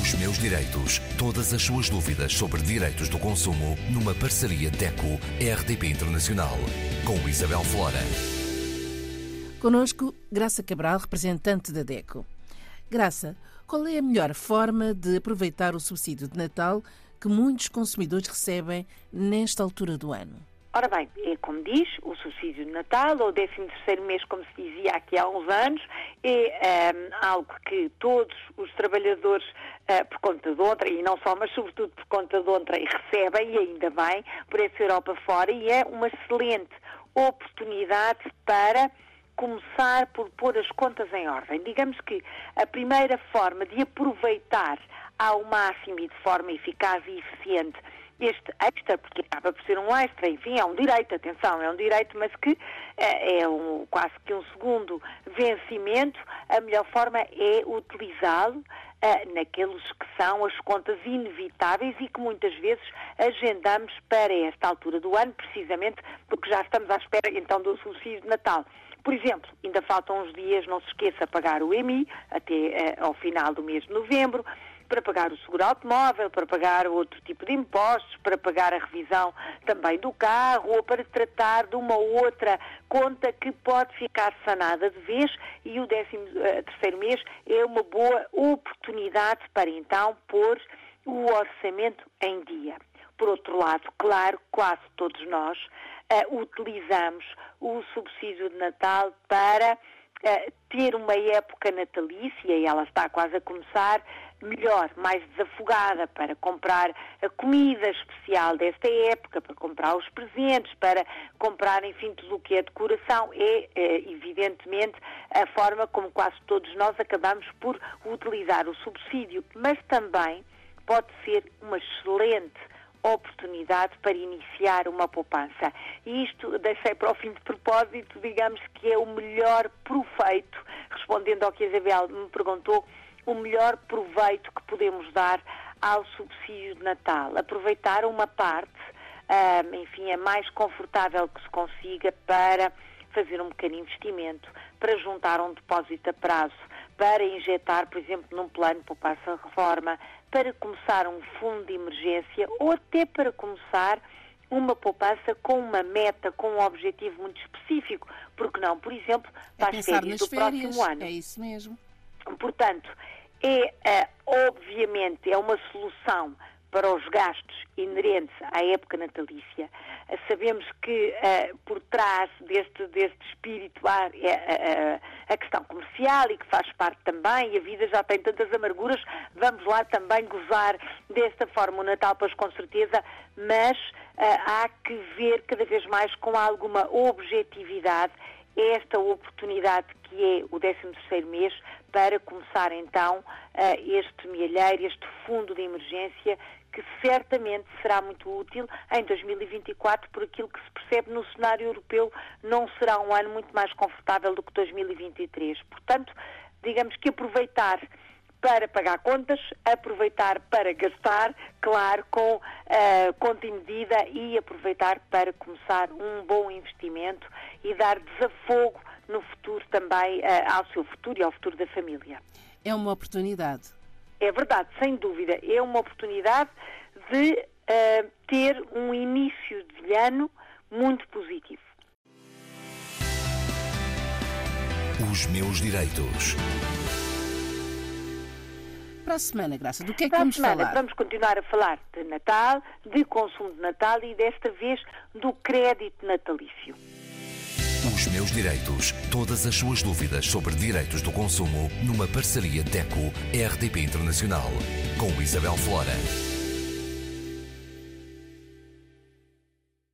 Os meus direitos. Todas as suas dúvidas sobre direitos do consumo numa parceria DECO-RDP Internacional. Com Isabel Flora. Conosco, Graça Cabral, representante da DECO. Graça, qual é a melhor forma de aproveitar o subsídio de Natal que muitos consumidores recebem nesta altura do ano? Ora bem, é como diz, o subsídio de Natal, ou 13 terceiro mês, como se dizia aqui há uns anos, é um, algo que todos os trabalhadores, uh, por conta de outra, e não só, mas sobretudo por conta de outra, recebem, e ainda bem, por essa Europa fora, e é uma excelente oportunidade para começar por pôr as contas em ordem. Digamos que a primeira forma de aproveitar ao máximo e de forma eficaz e eficiente este extra, porque acaba por ser um extra, enfim, é um direito, atenção, é um direito, mas que é, é um, quase que um segundo vencimento, a melhor forma é utilizá-lo uh, naqueles que são as contas inevitáveis e que muitas vezes agendamos para esta altura do ano, precisamente porque já estamos à espera então do subsídio de Natal. Por exemplo, ainda faltam uns dias, não se esqueça, pagar o EMI até uh, ao final do mês de novembro para pagar o seguro automóvel, para pagar outro tipo de impostos, para pagar a revisão também do carro ou para tratar de uma outra conta que pode ficar sanada de vez e o 13 eh, terceiro mês é uma boa oportunidade para então pôr o orçamento em dia. Por outro lado, claro, quase todos nós uh, utilizamos o subsídio de Natal para uh, ter uma época natalícia, e ela está quase a começar, melhor, mais desafogada para comprar a comida especial desta época, para comprar os presentes, para comprar, enfim, tudo o que é decoração, é, é evidentemente a forma como quase todos nós acabamos por utilizar o subsídio, mas também pode ser uma excelente oportunidade para iniciar uma poupança. E isto deixei para o fim de propósito, digamos que é o melhor proveito, respondendo ao que a Isabel me perguntou, o melhor proveito que podemos dar ao subsídio de Natal. Aproveitar uma parte, um, enfim, a mais confortável que se consiga para fazer um pequeno investimento, para juntar um depósito a prazo, para injetar, por exemplo, num plano poupança reforma, para começar um fundo de emergência ou até para começar uma poupança com uma meta, com um objetivo muito específico, porque não, por exemplo, para é as férias do férias, próximo ano. É isso mesmo. Portanto, é, é obviamente, é uma solução para os gastos inerentes à época natalícia. Eh, sabemos que uh, por trás deste, deste espírito há uh, a questão comercial e que faz parte também, e a vida já tem tantas amarguras, vamos lá também gozar desta forma o Natal, pois com certeza, mas há que ver cada vez mais com alguma objetividade esta oportunidade que é o 13º mês para começar então este milheiro, este fundo de emergência que certamente será muito útil em 2024, por aquilo que se percebe no cenário europeu, não será um ano muito mais confortável do que 2023. Portanto, digamos que aproveitar para pagar contas, aproveitar para gastar, claro, com uh, conta e medida e aproveitar para começar um bom investimento e dar desafogo no futuro também uh, ao seu futuro e ao futuro da família. É uma oportunidade. É verdade, sem dúvida. É uma oportunidade de uh, ter um início de ano muito positivo. Os meus direitos. Para a semana, Graça, do que é que Para vamos a semana, falar? Vamos continuar a falar de Natal, de consumo de Natal e desta vez do crédito natalício. Os meus direitos. Todas as suas dúvidas sobre direitos do consumo numa parceria DECO-RDP Internacional. Com Isabel Flora.